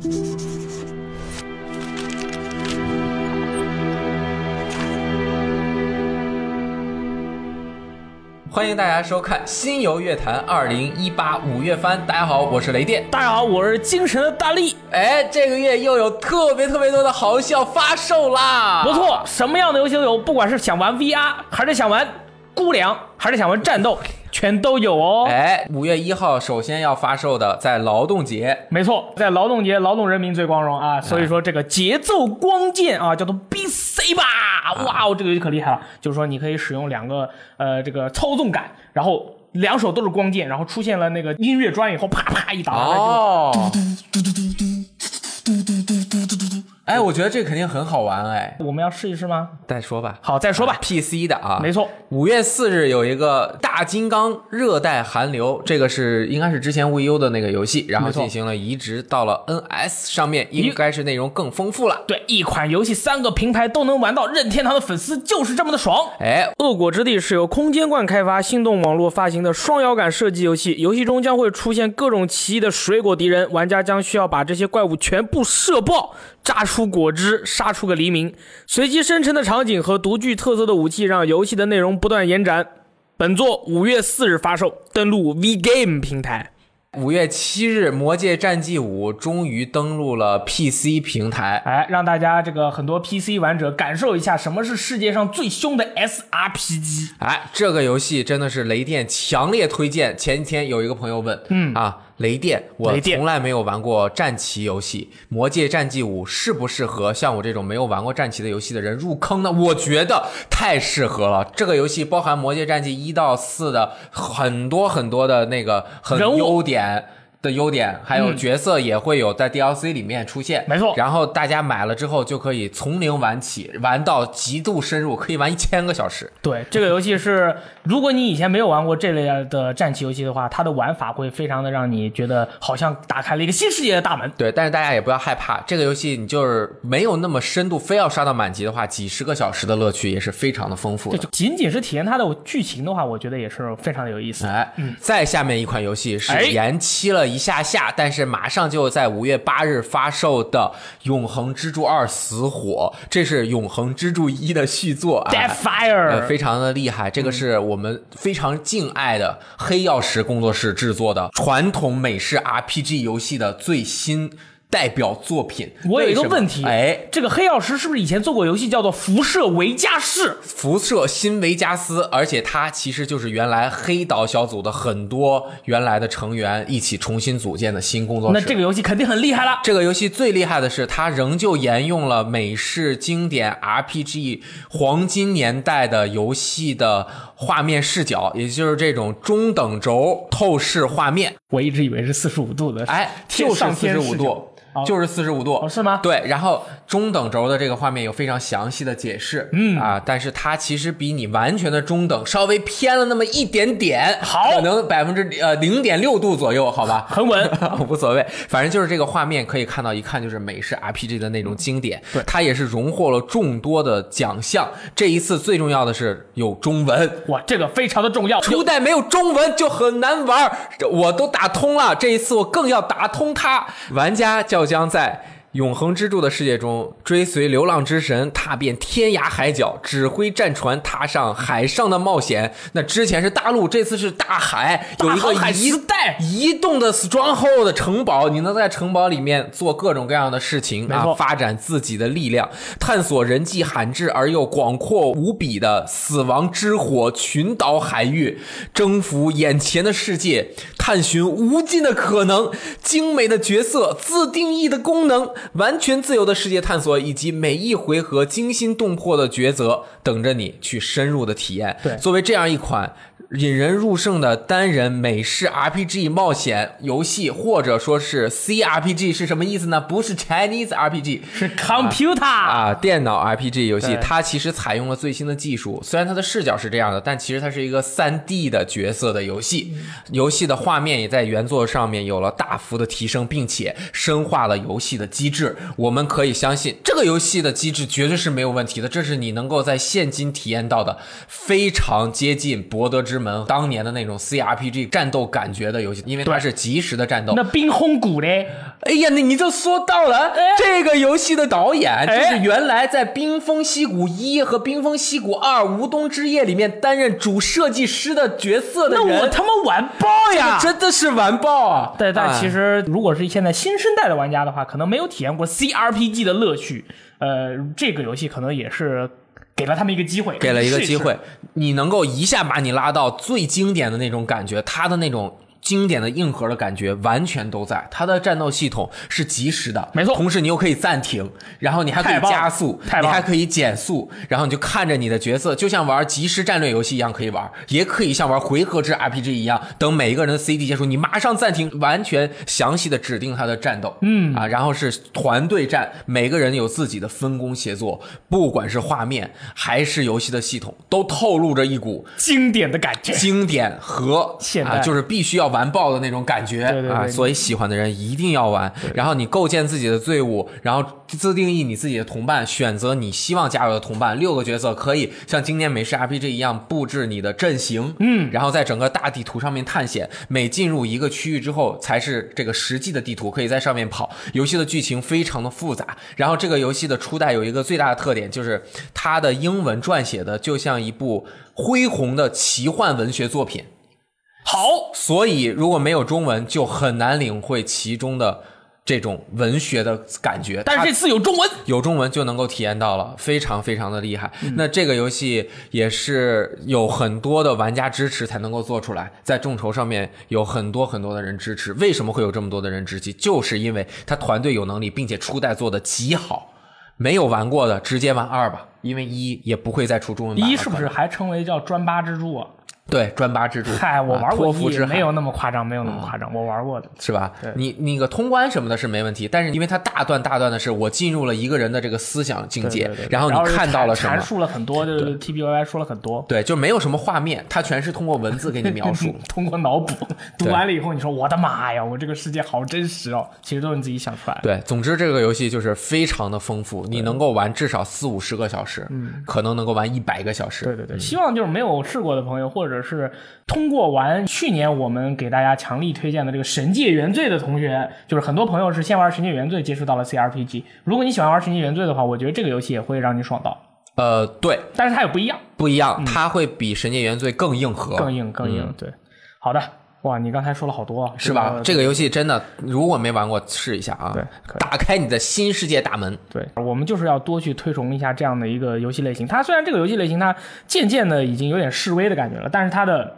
欢迎大家收看《新游乐坛》二零一八五月番。大家好，我是雷电。大家好，我是精神的大力。哎，这个月又有特别特别多的好游戏要发售啦！不错，什么样的游戏都有，不管是想玩 VR，还是想玩估量，还是想玩战斗，全都有哦。哎，五月一号首先要发售的，在劳动节，没错，在劳动节，劳动人民最光荣啊！所以说这个节奏光剑啊，叫做 BC 吧。哇哦，这个游戏可厉害了！就是说你可以使用两个呃这个操纵杆，然后两手都是光剑，然后出现了那个音乐砖以后，啪啪一打，哦，哎，我觉得这肯定很好玩哎。我们要试一试吗？再说吧。好，再说吧。PC 的啊，没错。五月四日有一个大金刚热带寒流，这个是应该是之前 VU 的那个游戏，然后进行了移植到了 NS 上面，应该是内容更丰富了。对，一款游戏三个平台都能玩到，任天堂的粉丝就是这么的爽。哎，恶果之地是由空间罐开发、心动网络发行的双摇杆射击游戏，游戏中将会出现各种奇异的水果敌人，玩家将需要把这些怪物全部射爆，榨出果汁，杀出个黎明。随机生成的场景和独具特色的武器，让游戏的内容不断延展。本作五月四日发售，登陆 VGame 平台。五月七日，《魔界战记五》终于登陆了 PC 平台。哎，让大家这个很多 PC 玩者感受一下什么是世界上最凶的 SRPG。哎，这个游戏真的是雷电强烈推荐。前几天有一个朋友问，嗯啊，雷电，我从来没有玩过战棋游戏，《魔界战记五》适不适合像我这种没有玩过战棋的游戏的人入坑呢？我觉得太适合了。这个游戏包含《魔界战记》一到四的很多很多的那个很优点。的优点，还有嗯角色也会有在 DLC 里面出现，没错然后大家买了之后就可以从零玩起，玩到极度深入，可以玩一千个小时。对，这个游戏是，如果你以前没有玩过这类的战棋游戏的话，它的玩法会非常的让你觉得好像打开了一个新世界的大门。对，但是大家也不要害怕，这个游戏你就是没有那么深度，非要刷到满级的话，几十个小时的乐趣也是非常的丰富的。这就仅仅是体验它的剧情的话，我觉得也是非常的有意思。哎，再下面一款游戏是哎延期了一下下，但是马上就在五月八日发售的《永恒之柱二：死火》，这是《永恒之柱一》的续作啊。Death Fire，、呃，非常的厉害，这个是我们非常敬爱的黑曜石工作室制作的传统美式 RPG 游戏的最新代表作品。我有一个问题，哎，这个黑曜石是不是以前做过游戏叫做《辐射维加斯》？辐射新维加斯，而且它其实就是原来黑岛小组的很多原来的成员一起重新组建的新工作室。那这个游戏肯定很厉害了。这个游戏最厉害的是，它仍旧沿用了美式经典 RPG 黄金年代的游戏的画面视角，也就是这种中等轴透视画面。我一直以为是四十五度的，哎，就是四十五度。哦就是四十五度哦是吗？对，然后中等轴的这个画面有非常详细的解释，嗯啊，但是它其实比你完全的中等稍微偏了那么一点点，好可能百分之呃零点六度左右，好吧，很稳。无所谓，反正就是这个画面可以看到，一看就是美式 RPG 的那种经典。对它也是荣获了众多的奖项。这一次最重要的是有中文，哇，这个非常的重要。初代没有中文就很难玩我都打通了，这一次我更要打通它。玩家就将在。永恒之柱的世界中，追随流浪之神踏遍天涯海角，指挥战船踏上海上的冒险。那之前是大陆，这次是大海，有一个移时代。移动的 stronghold 的城堡，你能在城堡里面做各种各样的事情啊，发展自己的力量，探索人迹罕至而又广阔无比的死亡之火群岛海域，征服眼前的世界，探寻无尽的可能，精美的角色，自定义的功能，完全自由的世界探索，以及每一回合惊心动魄的抉择，等着你去深入的体验。对作为这样一款引人入胜的单人美式 RPG 冒险游戏，或者说是 CRPG 是什么意思呢？不是 Chinese RPG，是 computer，、啊，电脑 RPG 游戏，它其实采用了最新的技术。虽然它的视角是这样的，但其实它是一个3 D 的角色的游戏。游戏的画面也在原作上面有了大幅的提升，并且深化了游戏的机制，我们可以相信这个游戏的机制绝对是没有问题的。这是你能够在现今体验到的非常接近《博德之门》当年的那种 CRPG 战斗感觉的游戏，因为它是即时的战斗。那冰轰谷呢？哎呀，那你就说到了这个游戏的导演，就是原来在《冰封溪谷一》和《冰封溪谷二：无冬之夜》里面担任主设计师的角色的人。那我他妈完爆呀！真的是完爆啊！对但其实，如果是现在新生代的玩家的话，可能没有体验过 CRPG 的乐趣。呃，这个游戏可能也是给了他们一个机会，给了一个机会你能够一下把你拉到最经典的那种感觉，它的那种。经典的硬核的感觉完全都在，它的战斗系统是及时的，没错。同时你又可以暂停，然后你还可以加速，你还可以减速，然后你就看着你的角色，就像玩即时战略游戏一样可以玩，也可以像玩回合制 RPG 一样，等每一个人的 CD 结束，你马上暂停，完全详细的指定他的战斗，嗯。啊，然后是团队战，每个人有自己的分工协作，不管是画面还是游戏的系统，都透露着一股经典的感觉。经典和现代。啊，就是必须要完爆的那种感觉啊，对对对对所以喜欢的人一定要玩。然后你构建自己的队伍，然后自定义你自己的同伴，选择你希望加入的同伴。六个角色可以像经典美式 RPG 一样布置你的阵型，嗯，然后在整个大地图上面探险。每进入一个区域之后，才是这个实际的地图，可以在上面跑。游戏的剧情非常的复杂，然后这个游戏的初代有一个最大的特点，就是它的英文撰写的就像一部恢宏的奇幻文学作品。好，所以如果没有中文，就很难领会其中的这种文学的感觉。但是这次有中文，有中文就能够体验到了，非常非常的厉害。嗯那这个游戏也是有很多的玩家支持才能够做出来，在众筹上面有很多很多的人支持。为什么会有这么多的人支持？就是因为他团队有能力，并且初代做的极好。没有玩过的直接玩二吧，因为一也不会再出中文版。一是不是还称为叫专八蜘蛛啊？对专八蜘蛛？嗨，我啊玩过没有那么夸张，没有那么夸张，我玩过的。是吧对？你那个通关什么的是没问题，但是因为它大段大段的是我进入了一个人的这个思想境界，然后你看到了什么？阐述了很多，就是 T B Y Y 说了很多，对，就没有什么画面，它全是通过文字给你描述。通过脑补读完了以后，你说我的妈呀，我这个世界好真实哦，其实都是你自己想出来的。对，总之这个游戏就是非常的丰富，你能够玩至少四五十个小时，嗯，可能能够玩一百个小时。对对对，希望就是没有试过的朋友，或者是通过玩去年我们给大家强力推荐的这个《神界原罪》的同学，就是很多朋友是先玩《神界原罪》接触到了 CRPG。如果你喜欢玩《神界原罪》的话，我觉得这个游戏也会让你爽到，呃，对，但是它也不一样，不一样，它会比《神界原罪》更硬核，更硬更硬。对，好的，哇，你刚才说了好多，是吧？这个游戏真的，如果没玩过，试一下啊，对打开你的新世界大门。对，我们就是要多去推崇一下这样的一个游戏类型。它虽然这个游戏类型它渐渐的已经有点示威的感觉了，但是它的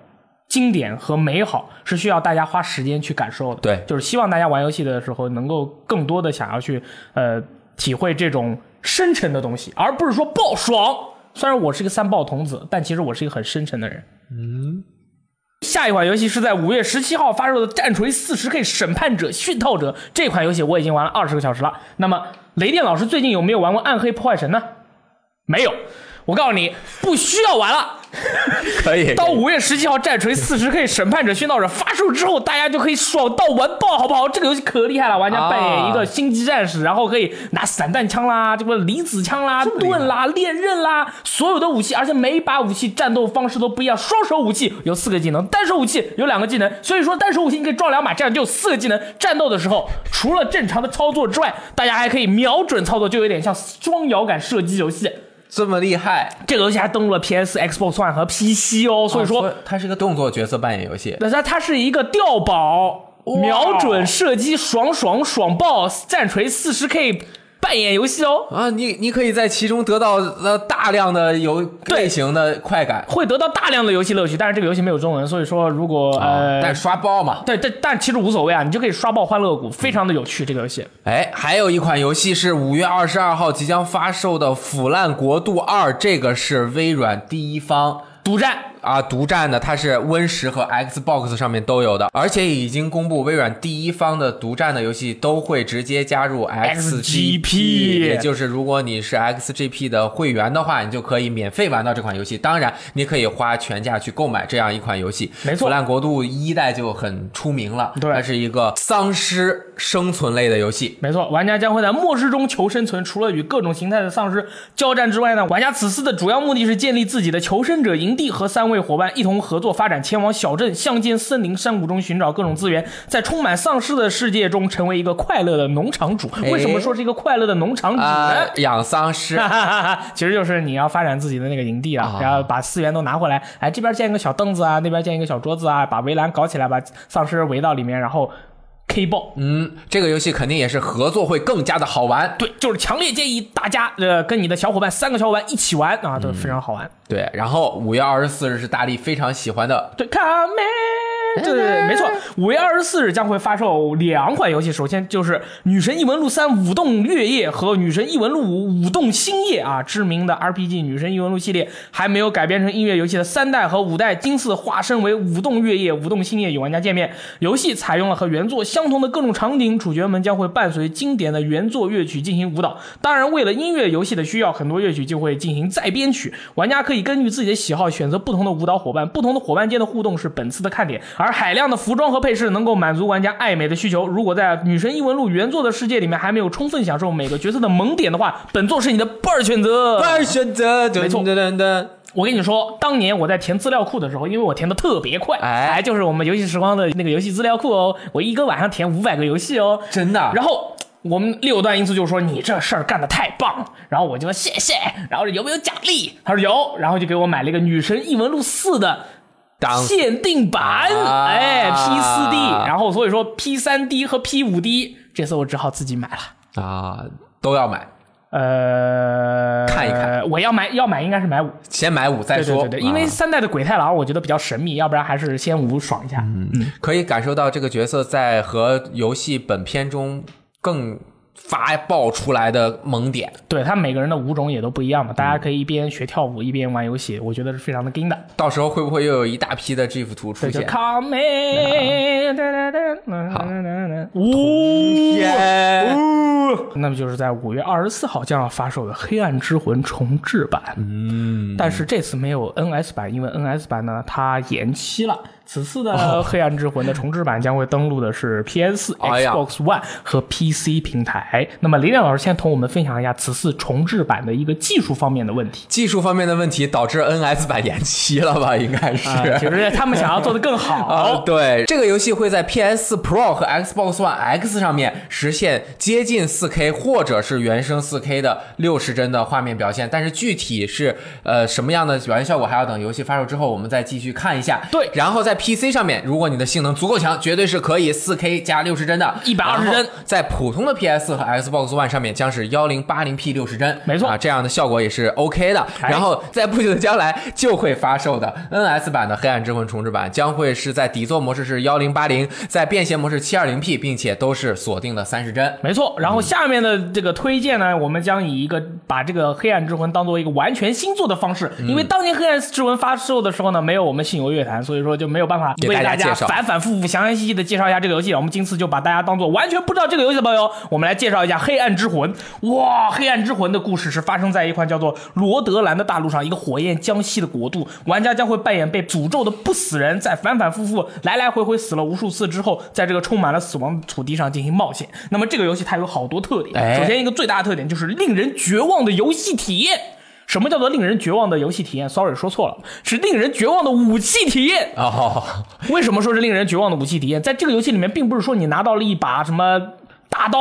经典和美好是需要大家花时间去感受的。对就是希望大家玩游戏的时候能够更多的想要去呃体会这种深沉的东西，而不是说爆爽。虽然我是一个三爆童子，但其实我是一个很深沉的人。嗯。下一款游戏是在五月十七号发售的《战锤四十 K 审判者讯套者》这款游戏，我已经玩了二十个小时了。那么雷电老师最近有没有玩过《暗黑破坏神》呢？没有。我告诉你，不需要玩了。可以到五月十七号，《战锤四十 K 审判者殉道者》发售之后，大家就可以爽到完爆，好不好？这个游戏可厉害了，玩家扮演一个星际战士，然后可以拿散弹枪啦、这个离子枪啦、盾啦、链刃啦，所有的武器，而且每一把武器战斗方式都不一样。双手武器有四个技能，单手武器有两个技能，所以说单手武器你可以撞两把，这样就有四个技能。战斗的时候，除了正常的操作之外，大家还可以瞄准操作，就有点像双摇杆射击游戏。这么厉害，这个游戏还登录了 PS、Xbox One 和 PC 哦，所以说哦它是一个动作角色扮演游戏。那它它是一个调宝、瞄准射击、爽爽爽爆战锤四十 K 扮演游戏哦，啊，你你可以在其中得到呃大量的游类型的快感，会得到大量的游戏乐趣。但是这个游戏没有中文，所以说如果呃，但刷爆嘛。对但但其实无所谓啊，你就可以刷爆欢乐谷，非常的有趣。这个游戏哎，还有一款游戏是五月二十二号即将发售的《腐烂国度二》，这个是微软第一方独占啊独占的，它是 Win 十和 Xbox 上面都有的，而且已经公布微软第一方的独占的游戏都会直接加入 XGP 也就是如果你是 XGP 的会员的话，你就可以免费玩到这款游戏。当然，你可以花全价去购买这样一款游戏。没错腐烂国度一代就很出名了，对它是一个丧尸生存类的游戏。没错，玩家将会在末世中求生存。除了与各种形态的丧尸交战之外呢，玩家此次的主要目的是建立自己的求生者营地，和三位伙伴一同合作发展，前往小镇、乡间、森林、山谷中寻找各种资源，在充满丧尸的世界中成为一个快乐的农场主。为什么说是一个快乐的农场主养丧尸。其实就是你要发展自己的那个营地了，啊。然后把资源都拿回来，哎，这边建一个小凳子啊，那边建一个小桌子啊，把围栏搞起来，把丧尸围到里面，然后 K 爆。嗯，这个游戏肯定也是合作会更加的好玩。对，就是强烈建议大家，呃，跟你的小伙伴三个小伙伴一起玩啊，都非常好玩。对，然后五月二十四日是大力非常喜欢的对对对对，没错。五月二十四日将会发售两款游戏，首先就是《女神异闻录三：舞动月夜》和《女神异闻录五：舞动星夜》啊，知名的 RPG《女神异闻录》系列还没有改编成音乐游戏的三代和五代今次化身为舞动月夜、舞动星夜与玩家见面。游戏采用了和原作相同的各种场景，主角们将会伴随经典的原作乐曲进行舞蹈。当然，为了音乐游戏的需要，很多乐曲就会进行再编曲，玩家可以根据自己的喜好选择不同的舞蹈伙伴，不同的伙伴间的互动是本次的看点。而海量的服装和配饰能够满足玩家爱美的需求。如果在《女神异闻录》原作的世界里面还没有充分享受每个角色的萌点的话，本作是你的不二选择。二选择，没错我跟你说，当年我在填资料库的时候，因为我填的特别快，哎就是我们游戏时光的那个游戏资料库哦，我一个晚上填五百个游戏哦，真的。然后我们六段因素就说你这事儿干的太棒，然后我就说谢谢，然后有没有奖励？他说有，然后就给我买了一个《女神异闻录四》的当。限定版，啊。哎，P 四 D，然后所以说 P 三 D 和 P 五 D，这次我只好自己买了。啊，都要买，呃，看一看，我要买要买应该是买五，先买五再说。对对对对，因为啊三代的鬼太郎我觉得比较神秘，要不然还是先五爽一下。嗯，可以感受到这个角色在和游戏本片中更发爆出来的萌点。对他每个人的舞种也都不一样嘛，大家可以一边学跳舞一边玩游戏，我觉得是非常的硬的。到时候会不会又有一大批的 GIF 图出现？come in！呜，那么就是在五月二十四号将要发售的《黑暗之魂》重置版。嗯，但是这次没有 NS 版，因为 NS 版呢它延期了。此次的《黑暗之魂》的重置版将会登陆的是 PS 4、哎呀 Xbox One 和 PC 平台。那么林亮老师先同我们分享一下此次重置版的一个技术方面的问题。技术方面的问题导致 NS 版延期了吧？应该是。啊，其实他们想要做的更好。啊，对，这个游戏会在 PS Pro 和 Xbox One X 上面实现接近 4K 或者是原生 4K 的六十帧的画面表现，但是具体是呃什么样的表现效果，还要等游戏发售之后我们再继续看一下。对然后在 PC 上面，如果你的性能足够强，绝对是可以 4K 加六十帧的，120然后帧。在普通的 PS 和 Xbox One 上面将是 1080p 六十帧，没错。啊，这样的效果也是 OK 的。哎。然后在不久的将来就会发售的 NS 版的《黑暗之魂》重置版，将会是在底座模式是1080，在便携模式 720p，并且都是锁定的三十帧。没错，然后下面的这个推荐呢，我们将以一个把这个《黑暗之魂》当做一个完全新作的方式，嗯。因为当年《黑暗之魂》发售的时候呢，没有我们信游乐坛，所以说就没有办法给为大家反反复复、详详细细的介绍一下这个游戏。我们今次就把大家当做完全不知道这个游戏的朋友，我们来介绍一下《黑暗之魂》。哇，《黑暗之魂》的故事是发生在一块叫做罗德兰的大陆上，一个火焰将息的国度。玩家将会扮演被诅咒的不死人，在反反复复、来来回回死了无数次之后，在这个充满了死亡的土地上进行冒险。那么这个游戏它有好多特点，哎首先一个最大的特点就是令人绝望的游戏体验。什么叫做令人绝望的游戏体验？Sorry，说错了，是令人绝望的武器体验。哦，为什么说是令人绝望的武器体验？在这个游戏里面，并不是说你拿到了一把什么大刀。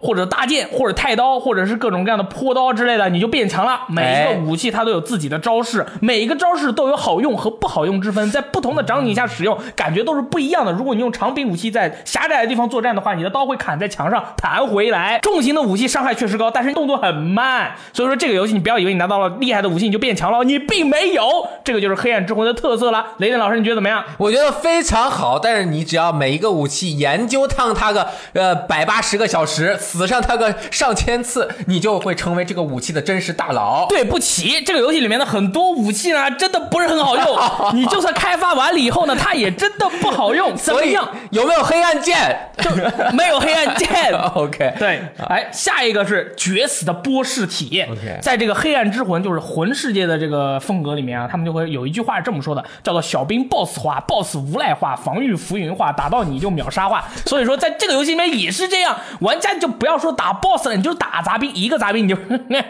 或者大剑，或者太刀，或者是各种各样的坡刀之类的，你就变强了。每一哎个武器它都有自己的招式，每一个招式都有好用和不好用之分，在不同的场景下使用，感觉都是不一样的。如果你用长柄武器在狭窄的地方作战的话，你的刀会砍在墙上弹回来。重型的武器伤害确实高，但是动作很慢。所以说这个游戏你不要以为你拿到了厉害的武器你就变强了，你并没有。这个就是黑暗之魂的特色了。雷电老师，你觉得怎么样？我觉得非常好，但是你只要每一个武器研究烫它个呃百八十个小时，死上他个上千次，你就会成为这个武器的真实大佬。对不起，这个游戏里面的很多武器呢，真的不是很好用。你就算开发完了以后呢，它也真的不好用。怎么样？有没有黑暗剑就没有黑暗剑。OK，对，哎，下一个是绝死的波士体验。OK 在这个黑暗之魂，就是魂世界的这个风格里面啊，他们就会有一句话是这么说的，叫做“小兵 BOSS 化，BOSS 无赖化，防御浮云化，打到你就秒杀化”。所以说，在这个游戏里面也是这样，玩家就不要说打 BOSS 了，你就打杂兵，一个杂兵你就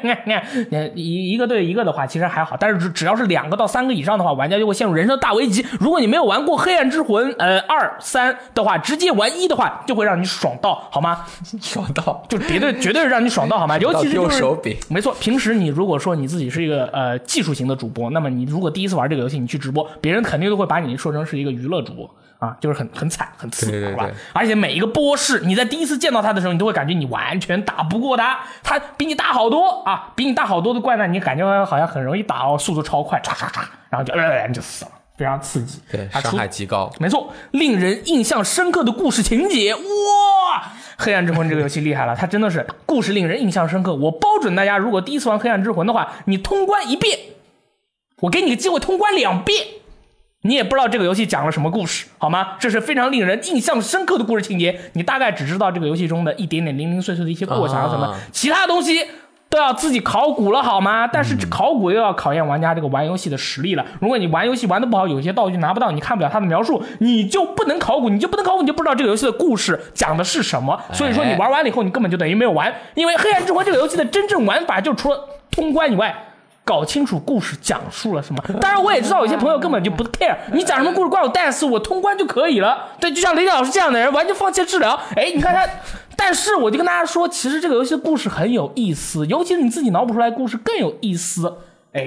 一一个对一个的话，其实还好，但是只只要是两个到三个以上的话，玩家就会陷入人生的大危机。如果你没有玩过黑暗之魂呃二三的话，直接玩一的话，就会让你爽到，好吗？爽到就绝对绝对是让你爽到好吗？尤其是就是手柄没错，平时你如果说你自己是一个呃技术型的主播，那么你如果第一次玩这个游戏，你去直播，别人肯定都会把你说成是一个娱乐主播啊，就是很很惨很次，好吧对对对？而且每一个波士，你在第一次见到他的时候，你都会感觉你完全打不过他，他比你大好多啊，比你大好多的怪呢，你感觉好像很容易打哦，速度超快，唰唰唰，然后就呃你就死了，非常刺激。对，伤害极高。没错，令人印象深刻的故事情节，哇！黑暗之魂这个游戏厉害了，它真的是故事令人印象深刻。我包准大家，如果第一次玩黑暗之魂的话，你通关一遍，我给你个机会通关两遍，你也不知道这个游戏讲了什么故事，好吗？这是非常令人印象深刻的故事情节，你大概只知道这个游戏中的一点点零零碎碎的一些过程啊什么，啊其他东西。都要自己考古了好吗？但是考古又要考验玩家这个玩游戏的实力了。如果你玩游戏玩的不好，有些道具拿不到，你看不了它的描述，你就不能考古，你就不能考古，你就不知道这个游戏的故事讲的是什么。所以说你玩完了以后，你根本就等于没有玩，因为《黑暗之魂》这个游戏的真正玩法就除了通关以外。搞清楚故事讲述了什么。当然，我也知道有些朋友根本就不 care，你讲什么故事关我蛋事，我通关就可以了。对，就像雷电老师这样的人，完全放弃治疗。哎，你看他，但是我就跟大家说，其实这个游戏的故事很有意思，尤其是你自己脑补出来的故事更有意思。哎，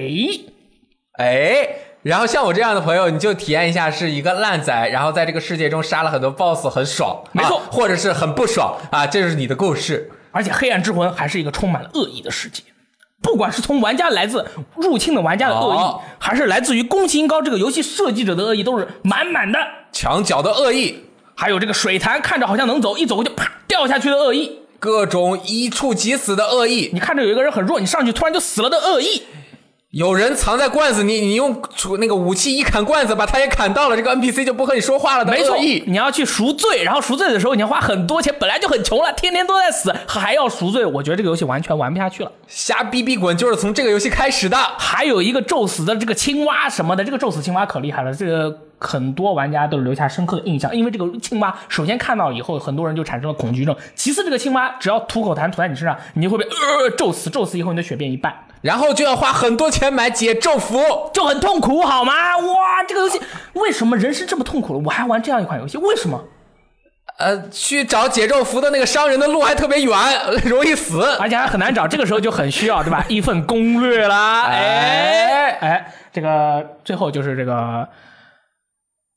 哎，然后像我这样的朋友，你就体验一下是一个烂仔，然后在这个世界中杀了很多 BOSS，很爽，没错啊或者是很不爽啊，这就是你的故事。而且《黑暗之魂》还是一个充满了恶意的世界。不管是从玩家来自入侵的玩家的恶意，哦还是来自于宫崎英高这个游戏设计者的恶意，都是满满的。墙角的恶意，还有这个水潭看着好像能走，一走就啪掉下去的恶意。各种一触即死的恶意，你看着有一个人很弱，你上去突然就死了的恶意。有人藏在罐子你，你用那个武器一砍罐子，把他也砍到了，这个 NPC 就不和你说话了没错意，。你要去赎罪，然后赎罪的时候你要花很多钱，本来就很穷了，天天都在死，还要赎罪，我觉得这个游戏完全玩不下去了。瞎逼逼滚就是从这个游戏开始的。还有一个咒死的这个青蛙什么的，这个咒死青蛙可厉害了，这个很多玩家都留下深刻的印象，因为这个青蛙首先看到以后，很多人就产生了恐惧症，其次这个青蛙只要吐口痰吐在你身上，你就会被呃咒死，咒死以后你的血变一半。然后就要花很多钱买解咒符，就很痛苦，好吗？哇，这个游戏为什么人生这么痛苦了？我还玩这样一款游戏，为什么？呃，去找解咒符的那个商人的路还特别远，容易死。而且还很难找，这个时候就很需要，对吧？一份攻略啦，哎哎，这个最后就是这个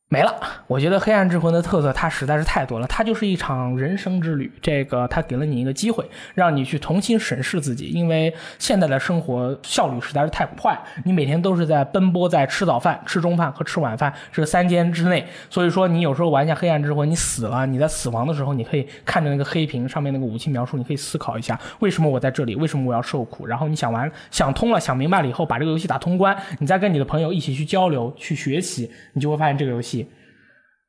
没了。我觉得《黑暗之魂》的特色它实在是太多了，它就是一场人生之旅。这个它给了你一个机会，让你去重新审视自己，因为现在的生活效率实在是太快，你每天都是在奔波在吃早饭、吃中饭和吃晚饭这三间之内。所以说，你有时候玩一下《黑暗之魂》，你死了，你在死亡的时候，你可以看着那个黑屏上面那个武器描述，你可以思考一下，为什么我在这里，为什么我要受苦。然后你想完、想通了、想明白了以后，把这个游戏打通关，你再跟你的朋友一起去交流、去学习，你就会发现这个游戏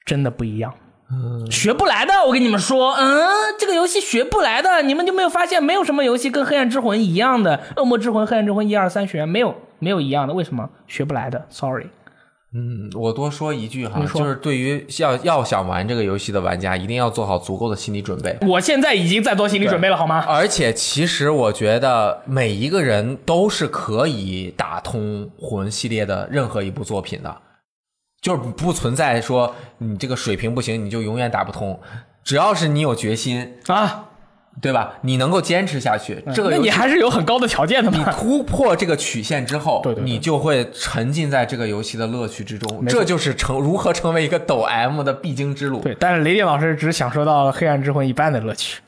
真的不一样。嗯学不来的，我跟你们说，嗯，这个游戏学不来的，你们就没有发现，没有什么游戏跟《黑暗之魂》一样的，《恶魔之魂》《黑暗之魂》一二三学没有没有一样的，为什么学不来的？Sorry，嗯，我多说一句哈就是对于要要想玩这个游戏的玩家，一定要做好足够的心理准备。我现在已经在做心理准备了，好吗？而且，其实我觉得每一个人都是可以打通魂系列的任何一部作品的，就是不存在说你这个水平不行，你就永远打不通。只要是你有决心，啊，对吧？你能够坚持下去，这个你还是有很高的条件的嘛。突破这个曲线之后，对对对你就会沉浸在这个游戏的乐趣之中。这就是成如何成为一个抖 M 的必经之路。对，但是雷电老师只享受到了《黑暗之魂》一半的乐趣。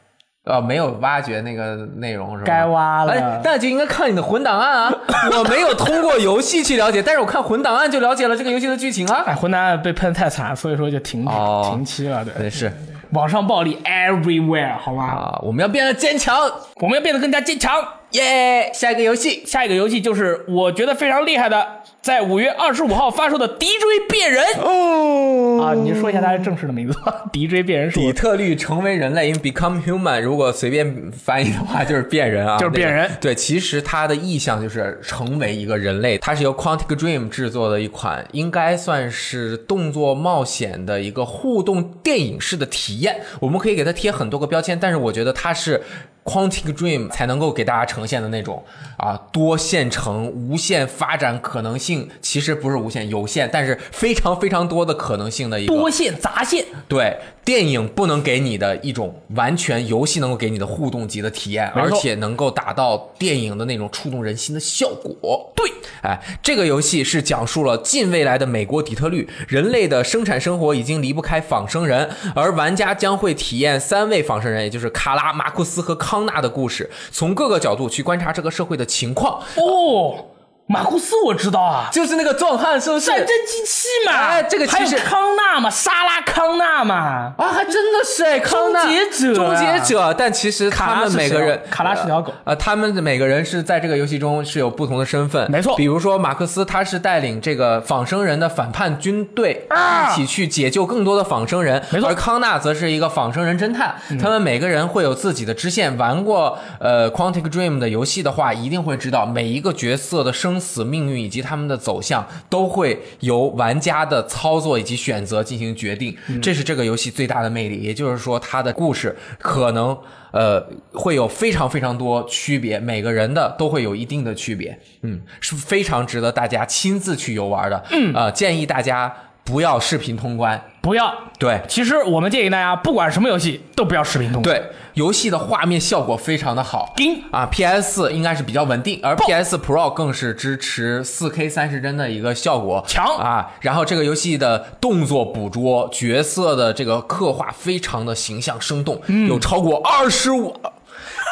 呃，没有挖掘那个内容是吧？该挖了哎，那就应该看你的魂档案啊！我没有通过游戏去了解，但是我看魂档案就了解了这个游戏的剧情啊。哎，混蛋被喷太惨，所以说就停、哦停期了，对。对，是网上暴力 everywhere，好吗？啊，我们要变得坚强，我们要变得更加坚强。耶！下一个游戏，下一个游戏就是我觉得非常厉害的，在五月二十五号发售的《敌追变人》哦啊，你说一下它正式的名字吧，《敌追变人》是我底特律成为人类，因为 become human，如果随便翻译的话就是变人啊，就是变人那个对，其实它的意象就是成为一个人类。它是由 Quantic Dream 制作的一款，应该算是动作冒险的一个互动电影式的体验。我们可以给它贴很多个标签，但是我觉得它是。Quantic Dream 才能够给大家呈现的那种啊，多线程、无限发展可能性，其实不是无限，有限，但是非常非常多的可能性的一个多线杂线。对，电影不能给你的一种完全游戏能够给你的互动级的体验，而且能够达到电影的那种触动人心的效果。对，哎，这个游戏是讲述了近未来的美国底特律，人类的生产生活已经离不开仿生人，而玩家将会体验三位仿生人，也就是卡拉、马库斯和康纳的故事，从各个角度去观察这个社会的情况。哦，马库斯我知道啊，就是那个壮汉，是不是？战争机器嘛。哎这个其实还有康纳嘛，莎拉康纳嘛。啊，还真的是哎，康纳终结者终结者，但其实他们每个人，卡拉是条狗呃，他们的每个人是在这个游戏中是有不同的身份，没错比如说马克思，他是带领这个仿生人的反叛军队，啊一起去解救更多的仿生人，没错嗯而康纳则是一个仿生人侦探，他们每个人会有自己的支线。玩过呃 Quantic Dream 的游戏的话，一定会知道每一个角色的生死命运以及他们的走向都会由玩家的操作以及选择进行决定，嗯这是这个游戏最大的魅力。也就是说，它的故事可能呃会有非常非常多区别，每个人的都会有一定的区别，嗯，是非常值得大家亲自去游玩的。嗯，呃，建议大家不要视频通关。不要。对其实我们建议大家，不管什么游戏都不要视频通关。对，游戏的画面效果非常的好。顶啊，PS 应该是比较稳定，而 PS Pro 更是支持 4K 三十帧的一个效果，强啊！然后这个游戏的动作捕捉、角色的这个刻画非常的形象生动，嗯有超过二十五。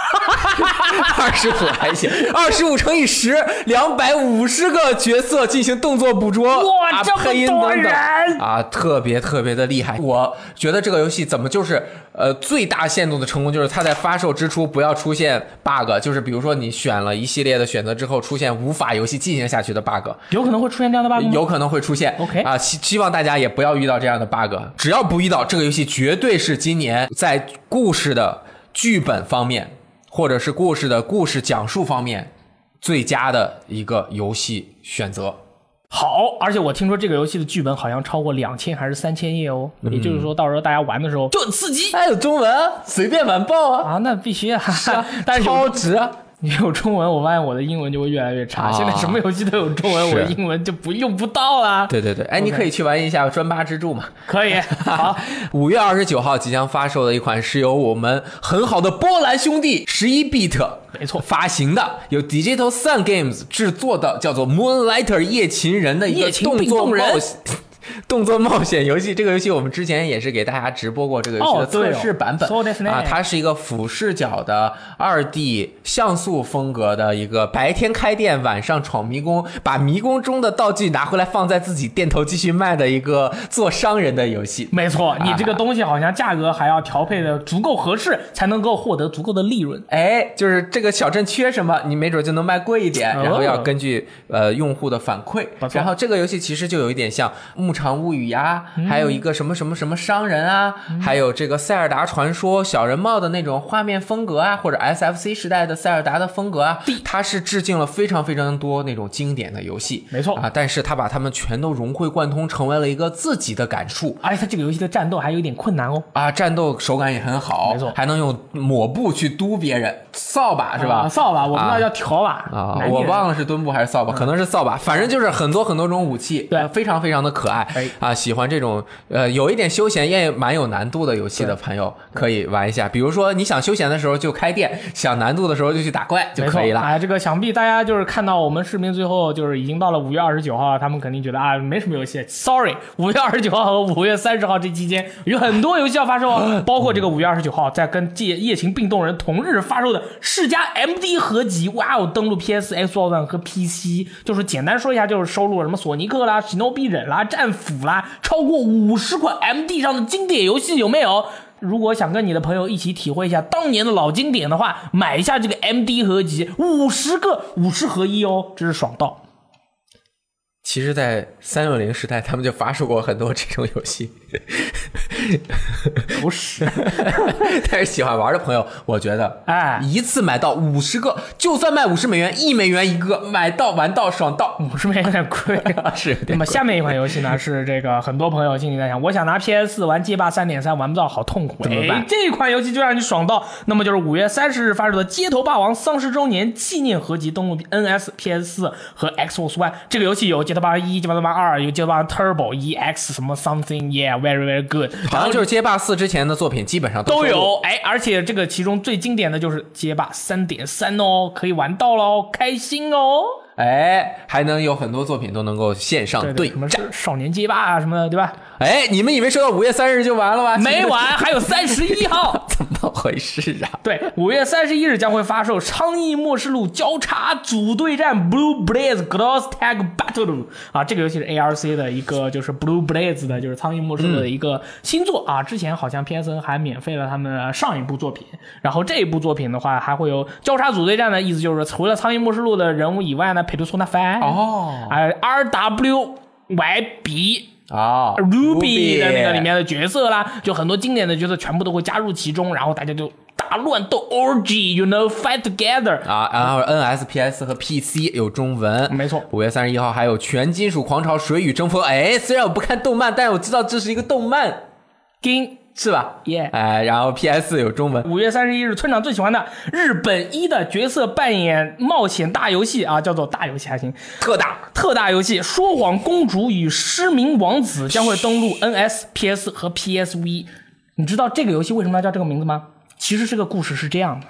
二十五还行，二十五乘以十，两百五十个角色进行动作捕捉，啊哇这么多等等人啊，特别特别的厉害。我觉得这个游戏怎么就是呃最大限度的成功，就是它在发售之初不要出现 bug，就是比如说你选了一系列的选择之后，出现无法游戏进行下去的 bug。有可能会出现这样的 bug 吗？有可能会出现 OK 啊，希希望大家也不要遇到这样的 bug。只要不遇到，这个游戏绝对是今年在故事的剧本方面，或者是故事的故事讲述方面最佳的一个游戏选择。好，而且我听说这个游戏的剧本好像超过两千还是三千页哦，也就是说到时候大家玩的时候就很刺激还有中文啊，随便玩爆啊，啊，那必须啊，但是超值啊！你有中文，我发现我的英文就会越来越差。啊现在什么游戏都有中文，我的英文就不用不到了。对对对，哎，你可以去玩一下专八之柱嘛。可以，好，五月二十九号即将发售的一款是由我们很好的波兰兄弟十一 bit 没错发行的，由 Digital Sun Games 制作的，叫做 Moonlighter 夜勤人的一个动作并 动人冒险。动作冒险游戏，这个游戏我们之前也是给大家直播过这个游戏的测哦对哦试版本、そうですね啊，它是一个俯视角的二 D 像素风格的一个白天开店，晚上闯迷宫，把迷宫中的道具拿回来放在自己店头继续卖的一个做商人的游戏。没错，你这个东西好像价格还要调配的足够合适，才能够获得足够的利润。哎，就是这个小镇缺什么，你没准就能卖贵一点，哦然后要根据呃用户的反馈不。错然后这个游戏其实就有一点像《牧 场物语》呀，还有一个什么什么什么商人啊，还有这个《塞尔达传说》小人帽的那种画面风格啊，或者 SFC 时代的塞尔达的风格啊，它是致敬了非常非常多那种经典的游戏。没错。啊，但是它把它们全都融会贯通，成为了一个自己的感触。而且它这个游戏的战斗还有点困难哦，啊，战斗手感也很好，没错。还能用抹布去嘟别人，扫把是吧？啊扫把，我们那啊。叫条把啊，我忘了是墩布还是扫把，可能是扫把，反正就是很多很多种武器，对。呃非常非常的可爱哎啊！喜欢这种呃有一点休闲也蛮有难度的游戏的朋友可以玩一下。比如说你想休闲的时候就开店，想难度的时候就去打怪就可以了。哎，这个想必大家就是看到我们视频最后就是已经到了五月二十九号，他们肯定觉得啊没什么游戏。Sorry，五月二十九号和五月三十号这期间有很多游戏要发售哦，包括这个五月二十九号在跟《夜夜情并动人》同日发售的世嘉 MD 合集，哇哦，登陆 PS、Xbox One 和 PC。就是简单说一下，就是收录了什么索尼克啦、史诺比忍啦、战腐啦，超过五十款 MD 上的经典游戏有没有？如果想跟你的朋友一起体会一下当年的老经典的话，买一下这个 MD 合集，五十个五十合一哦，真是爽到。其实，在三六零时代，他们就发售过很多这种游戏。不是，但是喜欢玩的朋友，我觉得，哎一次买到五十个，就算卖五十美元，一美元一个，买到玩到爽到，五十美元有点贵啊。是那么。下面一款游戏呢，是这个很多朋友心里在想，我想拿 PS 四玩街霸三点三，玩不到，好痛苦。怎么办哎这款游戏就让你爽到，那么就是五月三十日发售的《街头霸王》丧尸周年纪念合集，登陆 NS、PS 四和 Xbox One。这个游戏有《街头霸王一》《街头霸王二》，有《街头霸王 Turbo EX 什么 Something Yeah Very Very Good》，好像就是街霸四之前的作品，基本上收录。都有。哎，而且这个其中最经典的就是街霸三点三哦，可以玩到喽，开心哦。哎，还能有很多作品都能够线上对对什么少年街霸啊什么的，对吧？哎，你们以为说到五月三日就完了吗？没完，还有三十一号。怎么回事啊？对，五月三十一日将会发售《苍翼末世录交叉组队战 Blue Blaze Cross Tag Battle》啊，这个游戏是 ARC 的一个，就是 Blue Blaze 的，就是苍蝇末世录的一个新作啊。之前好像 PSN 还免费了他们的上一部作品，然后这一部作品的话还会有交叉组队战的意思，就是除了苍蝇末世录的人物以外呢，佩图索纳凡哦哎 RWYB 啊 Ruby 的那个里面的角色啦，就很多经典的角色全部都会加入其中，然后大家就大乱斗 orgy，you know fight together。啊，然后 NSPS 和 PC 有中文，没错五月三十一号还有《全金属狂潮：水与争锋》。哎，虽然我不看动漫，但是我知道这是一个动漫，金是吧？耶！哎，然后 PS 有中文。五月三十一日，村长最喜欢的日本一的角色扮演冒险大游戏啊，叫做大游戏还行，特大特大游戏《说谎公主与失明王子》将会登陆 NS、PS 和 PSV。你知道这个游戏为什么要叫这个名字吗？其实这个故事是这样的：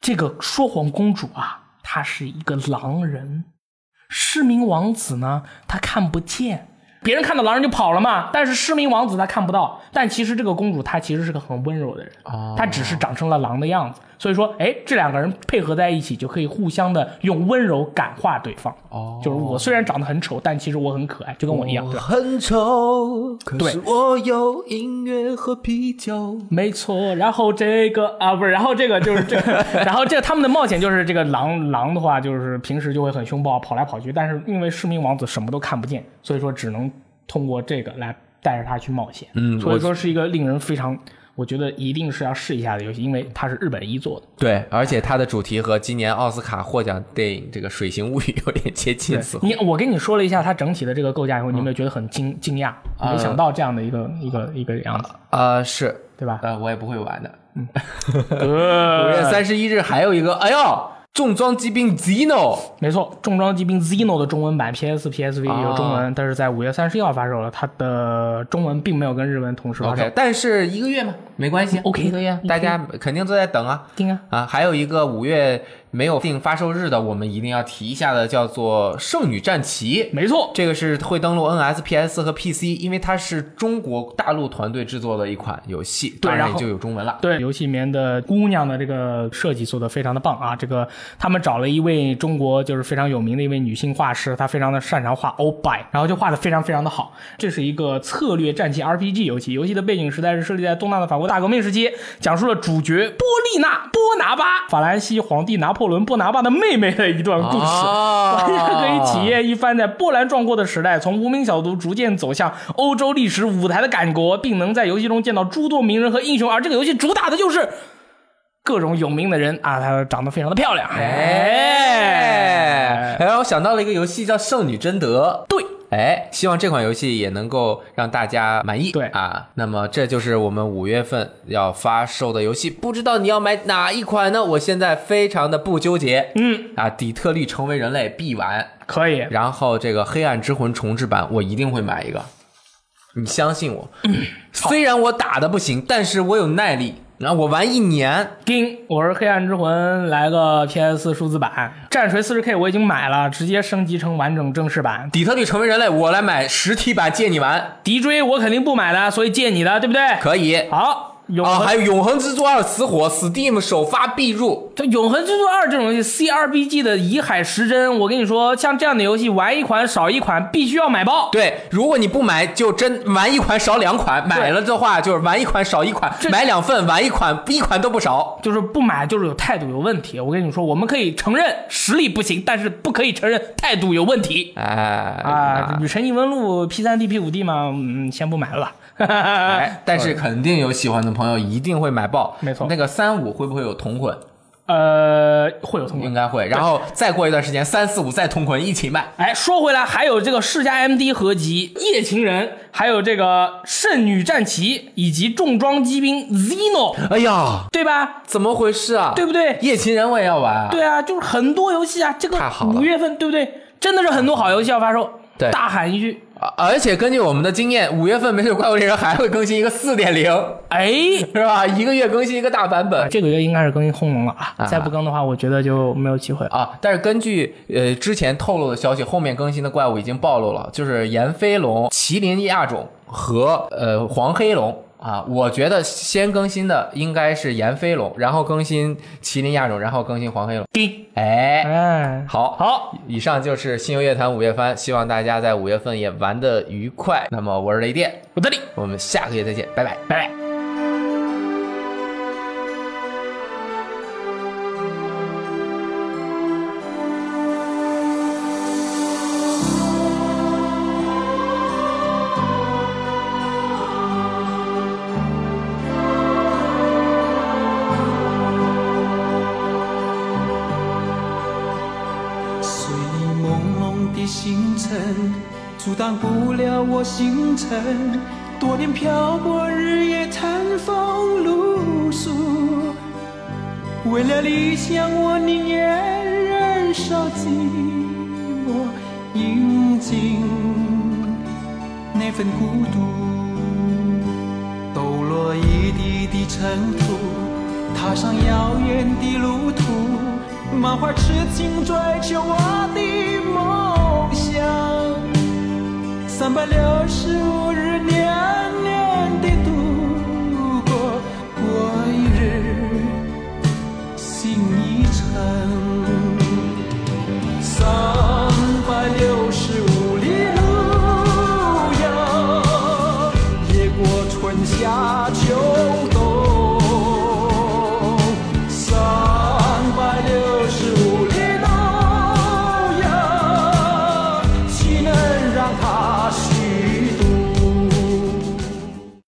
这个说谎公主啊，她是一个狼人；失明王子呢，他看不见。别人看到狼人就跑了嘛，但是失明王子他看不到。但其实这个公主她其实是个很温柔的人，哦她只是长成了狼的样子。所以说，哎，这两个人配合在一起，就可以互相的用温柔感化对方。哦就是我虽然长得很丑，但其实我很可爱，就跟我一样，对吧？很丑，可对是我有音乐和啤酒。没错，然后这个啊不是，然后这个就是这个，然后这个他们的冒险就是这个狼狼的话，就是平时就会很凶暴，跑来跑去，但是因为失明王子什么都看不见，所以说只能通过这个来带着他去冒险。嗯所以说是一个令人非常，我觉得一定是要试一下的游戏，因为它是日本一做的。对，而且它的主题和今年奥斯卡获奖电影这个《水形物语》有点接近。你我跟你说了一下它整体的这个构架以后，你有没有觉得很惊惊讶？没想到这样的一个一个一个样子，呃，是，对吧？呃，我也不会玩的。五 五月三十一日还有一个，哎呦，重装机兵 Zeno，没错，重装机兵 Zeno 的中文版 PS、PSV 也有中文，但是在五月三十一号发售了，它的中文并没有跟日文同时发售。但是一个月嘛，没关系 OK 一个月，大家肯定都在等啊。听啊，啊，还有一个五月没有定发售日的，我们一定要提一下的，叫做《圣女战旗》。没错，这个是会登陆 NS、PS 和 PC，因为它是中国大陆团队制作的一款游戏，对然后当然就有中文了。对，游戏里面的姑娘的这个设计做的非常的棒啊！这个他们找了一位中国就是非常有名的一位女性画师，她非常的擅长画欧拜，然后就画的非常非常的好。这是一个策略战棋 RPG 游戏，游戏的背景时代是设立在东纳的法国大革命时期，讲述了主角波利娜·波拿巴，法兰西皇帝拿破仑·布拿巴的妹妹的一段故事。哦玩家可以体验一番在波澜壮阔的时代，从无名小卒逐渐走向欧洲历史舞台的感觉，并能在游戏中见到诸多名人和英雄。而这个游戏主打的就是各种有名的人啊，她长得非常的漂亮。哎，哎让我想到了一个游戏叫《圣女贞德》。对，哎，希望这款游戏也能够让大家满意。对啊，那么这就是我们五月份要发售的游戏，不知道你要买哪一款呢？我现在非常的不纠结。嗯，啊，底特律成为人类必玩，可以。然后这个黑暗之魂重置版我一定会买一个，你相信我。虽然我打的不行，但是我有耐力。然后我玩一年，丁，我是黑暗之魂，来个 PS 数字版，战锤 40K 我已经买了，直接升级成完整正式版。底特律成为人类，我来买实体版借你玩，敌追我肯定不买的，所以借你的，对不对？可以。好，啊，永恒还有《永恒之柱二》死火，Steam 首发必入。这《永恒之柱二》这种游戏，CRPG 的以海时针，我跟你说，像这样的游戏，玩一款少一款，必须要买爆。对，如果你不买，就真玩一款少两款；买了的话，就是玩一款少一款；买两份玩一款，一款都不少。就是不买，就是有态度有问题。我跟你说，我们可以承认实力不行，但是不可以承认态度有问题哎啊！《女神异闻录》P 三 D P 五 D 嘛，嗯，先不买了吧。哎，但是肯定有喜欢的朋友一定会买爆。没错那个三五会不会有同捆？呃，会有同捆应。该会。然后再过一段时间，三四五再同捆一起卖。哎，说回来，还有这个世嘉 MD 合集《夜情人》，还有这个《圣女战旗》，以及重装机兵 Zeno，哎呀，对吧？怎么回事啊？对不对？夜情人我也要玩啊。对啊，就是很多游戏啊，这个五月份对不对？真的是很多好游戏要发售。对大喊一句，啊而且根据我们的经验，五月份没水怪物猎人还会更新一个四点零，哎，是吧？一个月更新一个大版本。这个月应该是更新轰龙了啊！啊再不更的话，我觉得就没有机会了。啊，但是根据呃之前透露的消息，后面更新的怪物已经暴露了，就是炎飞龙、麒麟亚种和呃黄黑龙啊。我觉得先更新的应该是炎飞龙，然后更新麒麟亚种，然后更新黄黑龙。叮，哎，哎，好，好，以上就是新游乐坛五月番，希望大家在五月份也玩得愉快。那么我是雷电，我这里，我们下个月再见，拜拜。拜拜。星辰。多年漂泊，日夜餐风露宿，为了理想，我宁愿忍受寂寞，饮尽那份孤独。抖落一地的尘土，踏上遥远的路途，满怀痴情追求我的梦。三百六十五日，年年